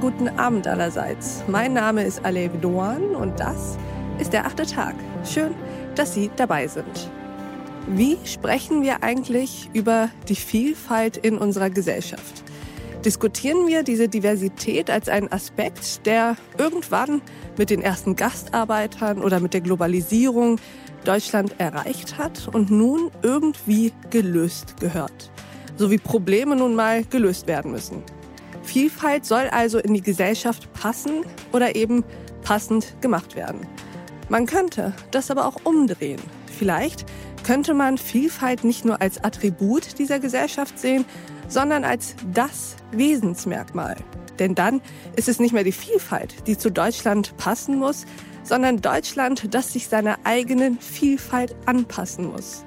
guten Abend allerseits. Mein Name ist Alev Doan und das ist der achte Tag. Schön, dass Sie dabei sind. Wie sprechen wir eigentlich über die Vielfalt in unserer Gesellschaft? Diskutieren wir diese Diversität als einen Aspekt, der irgendwann mit den ersten Gastarbeitern oder mit der Globalisierung Deutschland erreicht hat und nun irgendwie gelöst gehört? So wie Probleme nun mal gelöst werden müssen. Vielfalt soll also in die Gesellschaft passen oder eben passend gemacht werden. Man könnte das aber auch umdrehen. Vielleicht könnte man Vielfalt nicht nur als Attribut dieser Gesellschaft sehen, sondern als das Wesensmerkmal. Denn dann ist es nicht mehr die Vielfalt, die zu Deutschland passen muss, sondern Deutschland, das sich seiner eigenen Vielfalt anpassen muss.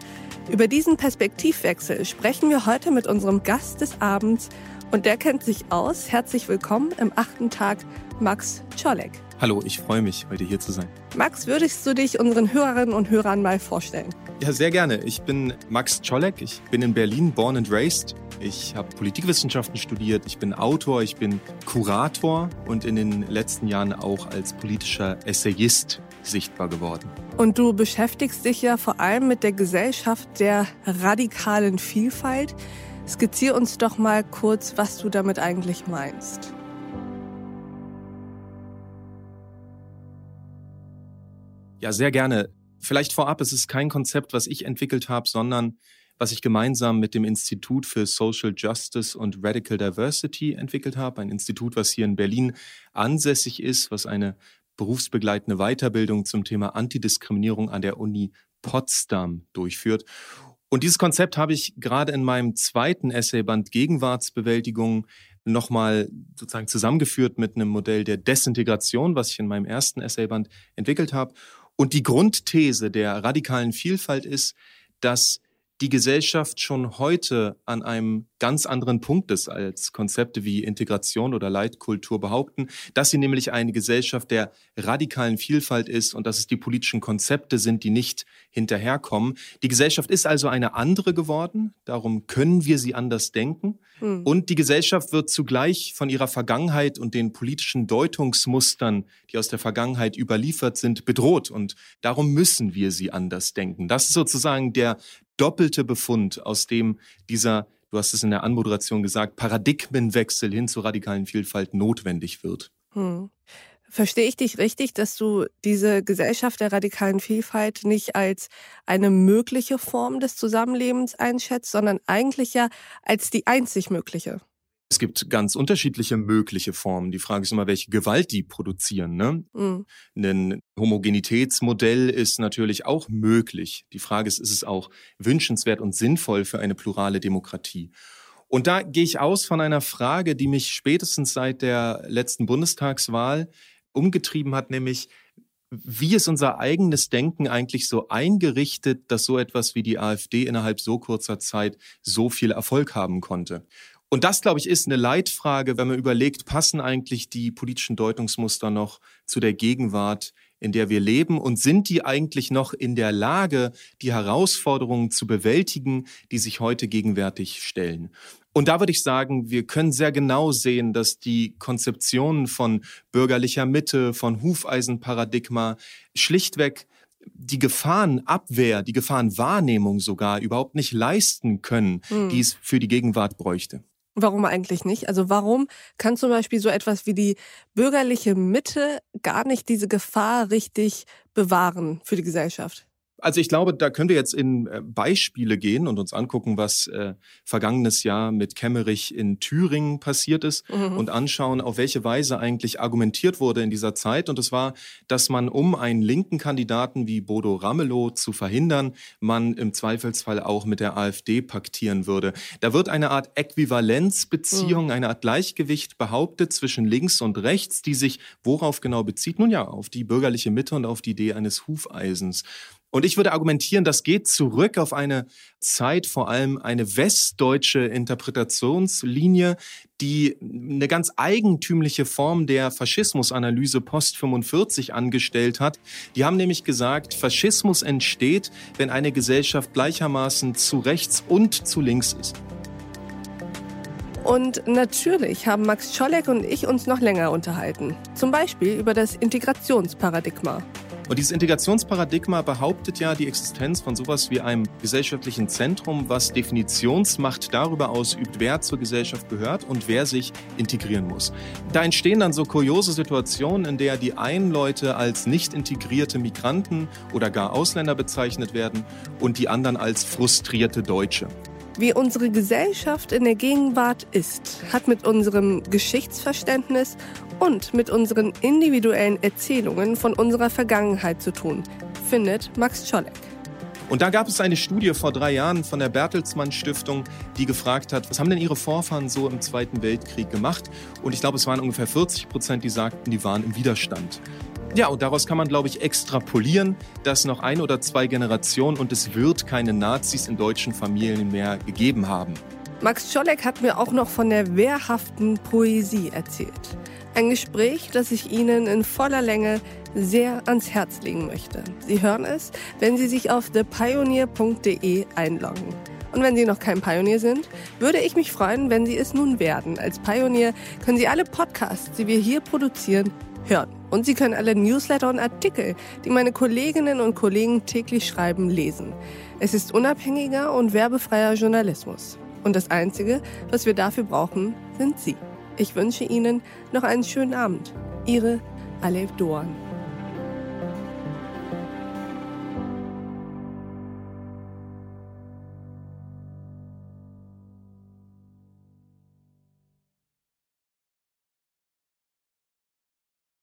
Über diesen Perspektivwechsel sprechen wir heute mit unserem Gast des Abends, und der kennt sich aus. Herzlich willkommen im achten Tag, Max Czolek. Hallo, ich freue mich, heute hier zu sein. Max, würdest du dich unseren Hörerinnen und Hörern mal vorstellen? Ja, sehr gerne. Ich bin Max Czolek. Ich bin in Berlin born and raised. Ich habe Politikwissenschaften studiert. Ich bin Autor, ich bin Kurator und in den letzten Jahren auch als politischer Essayist sichtbar geworden. Und du beschäftigst dich ja vor allem mit der Gesellschaft der radikalen Vielfalt. Skizzier uns doch mal kurz, was du damit eigentlich meinst. Ja, sehr gerne. Vielleicht vorab, es ist kein Konzept, was ich entwickelt habe, sondern was ich gemeinsam mit dem Institut für Social Justice und Radical Diversity entwickelt habe. Ein Institut, was hier in Berlin ansässig ist, was eine berufsbegleitende Weiterbildung zum Thema Antidiskriminierung an der Uni Potsdam durchführt. Und dieses Konzept habe ich gerade in meinem zweiten Essayband Gegenwartsbewältigung nochmal sozusagen zusammengeführt mit einem Modell der Desintegration, was ich in meinem ersten Essayband entwickelt habe. Und die Grundthese der radikalen Vielfalt ist, dass die Gesellschaft schon heute an einem ganz anderen Punkt ist, als Konzepte wie Integration oder Leitkultur behaupten, dass sie nämlich eine Gesellschaft der radikalen Vielfalt ist und dass es die politischen Konzepte sind, die nicht hinterherkommen. Die Gesellschaft ist also eine andere geworden, darum können wir sie anders denken. Hm. Und die Gesellschaft wird zugleich von ihrer Vergangenheit und den politischen Deutungsmustern, die aus der Vergangenheit überliefert sind, bedroht. Und darum müssen wir sie anders denken. Das ist sozusagen der doppelte Befund, aus dem dieser, du hast es in der Anmoderation gesagt, Paradigmenwechsel hin zur radikalen Vielfalt notwendig wird. Hm. Verstehe ich dich richtig, dass du diese Gesellschaft der radikalen Vielfalt nicht als eine mögliche Form des Zusammenlebens einschätzt, sondern eigentlich ja als die einzig mögliche? Es gibt ganz unterschiedliche mögliche Formen. Die Frage ist immer, welche Gewalt die produzieren. Ne? Mhm. Ein Homogenitätsmodell ist natürlich auch möglich. Die Frage ist, ist es auch wünschenswert und sinnvoll für eine plurale Demokratie? Und da gehe ich aus von einer Frage, die mich spätestens seit der letzten Bundestagswahl umgetrieben hat, nämlich wie ist unser eigenes Denken eigentlich so eingerichtet, dass so etwas wie die AfD innerhalb so kurzer Zeit so viel Erfolg haben konnte? Und das, glaube ich, ist eine Leitfrage, wenn man überlegt, passen eigentlich die politischen Deutungsmuster noch zu der Gegenwart, in der wir leben? Und sind die eigentlich noch in der Lage, die Herausforderungen zu bewältigen, die sich heute gegenwärtig stellen? Und da würde ich sagen, wir können sehr genau sehen, dass die Konzeptionen von bürgerlicher Mitte, von Hufeisenparadigma schlichtweg die Gefahrenabwehr, die Gefahrenwahrnehmung sogar überhaupt nicht leisten können, hm. die es für die Gegenwart bräuchte. Warum eigentlich nicht? Also warum kann zum Beispiel so etwas wie die bürgerliche Mitte gar nicht diese Gefahr richtig bewahren für die Gesellschaft? Also ich glaube, da können wir jetzt in äh, Beispiele gehen und uns angucken, was äh, vergangenes Jahr mit Kemmerich in Thüringen passiert ist mhm. und anschauen, auf welche Weise eigentlich argumentiert wurde in dieser Zeit. Und es war, dass man, um einen linken Kandidaten wie Bodo Ramelow zu verhindern, man im Zweifelsfall auch mit der AfD paktieren würde. Da wird eine Art Äquivalenzbeziehung, mhm. eine Art Gleichgewicht behauptet zwischen links und rechts, die sich worauf genau bezieht? Nun ja, auf die bürgerliche Mitte und auf die Idee eines Hufeisens. Und ich würde argumentieren, das geht zurück auf eine Zeit, vor allem eine westdeutsche Interpretationslinie, die eine ganz eigentümliche Form der Faschismusanalyse post 45 angestellt hat. Die haben nämlich gesagt, Faschismus entsteht, wenn eine Gesellschaft gleichermaßen zu rechts und zu links ist. Und natürlich haben Max Czolek und ich uns noch länger unterhalten. Zum Beispiel über das Integrationsparadigma. Und dieses Integrationsparadigma behauptet ja die Existenz von sowas wie einem gesellschaftlichen Zentrum, was Definitionsmacht darüber ausübt, wer zur Gesellschaft gehört und wer sich integrieren muss. Da entstehen dann so kuriose Situationen, in der die einen Leute als nicht integrierte Migranten oder gar Ausländer bezeichnet werden und die anderen als frustrierte Deutsche. Wie unsere Gesellschaft in der Gegenwart ist, hat mit unserem Geschichtsverständnis und mit unseren individuellen Erzählungen von unserer Vergangenheit zu tun, findet Max Czolek. Und da gab es eine Studie vor drei Jahren von der Bertelsmann Stiftung, die gefragt hat, was haben denn ihre Vorfahren so im Zweiten Weltkrieg gemacht? Und ich glaube, es waren ungefähr 40 Prozent, die sagten, die waren im Widerstand. Ja, und daraus kann man, glaube ich, extrapolieren, dass noch ein oder zwei Generationen und es wird keine Nazis in deutschen Familien mehr gegeben haben. Max Czolek hat mir auch noch von der wehrhaften Poesie erzählt. Ein Gespräch, das ich Ihnen in voller Länge sehr ans Herz legen möchte. Sie hören es, wenn Sie sich auf thepioneer.de einloggen. Und wenn Sie noch kein Pionier sind, würde ich mich freuen, wenn Sie es nun werden. Als Pionier können Sie alle Podcasts, die wir hier produzieren, hören. Und Sie können alle Newsletter und Artikel, die meine Kolleginnen und Kollegen täglich schreiben, lesen. Es ist unabhängiger und werbefreier Journalismus. Und das Einzige, was wir dafür brauchen, sind Sie. Ich wünsche Ihnen noch einen schönen Abend. Ihre Alev Doan.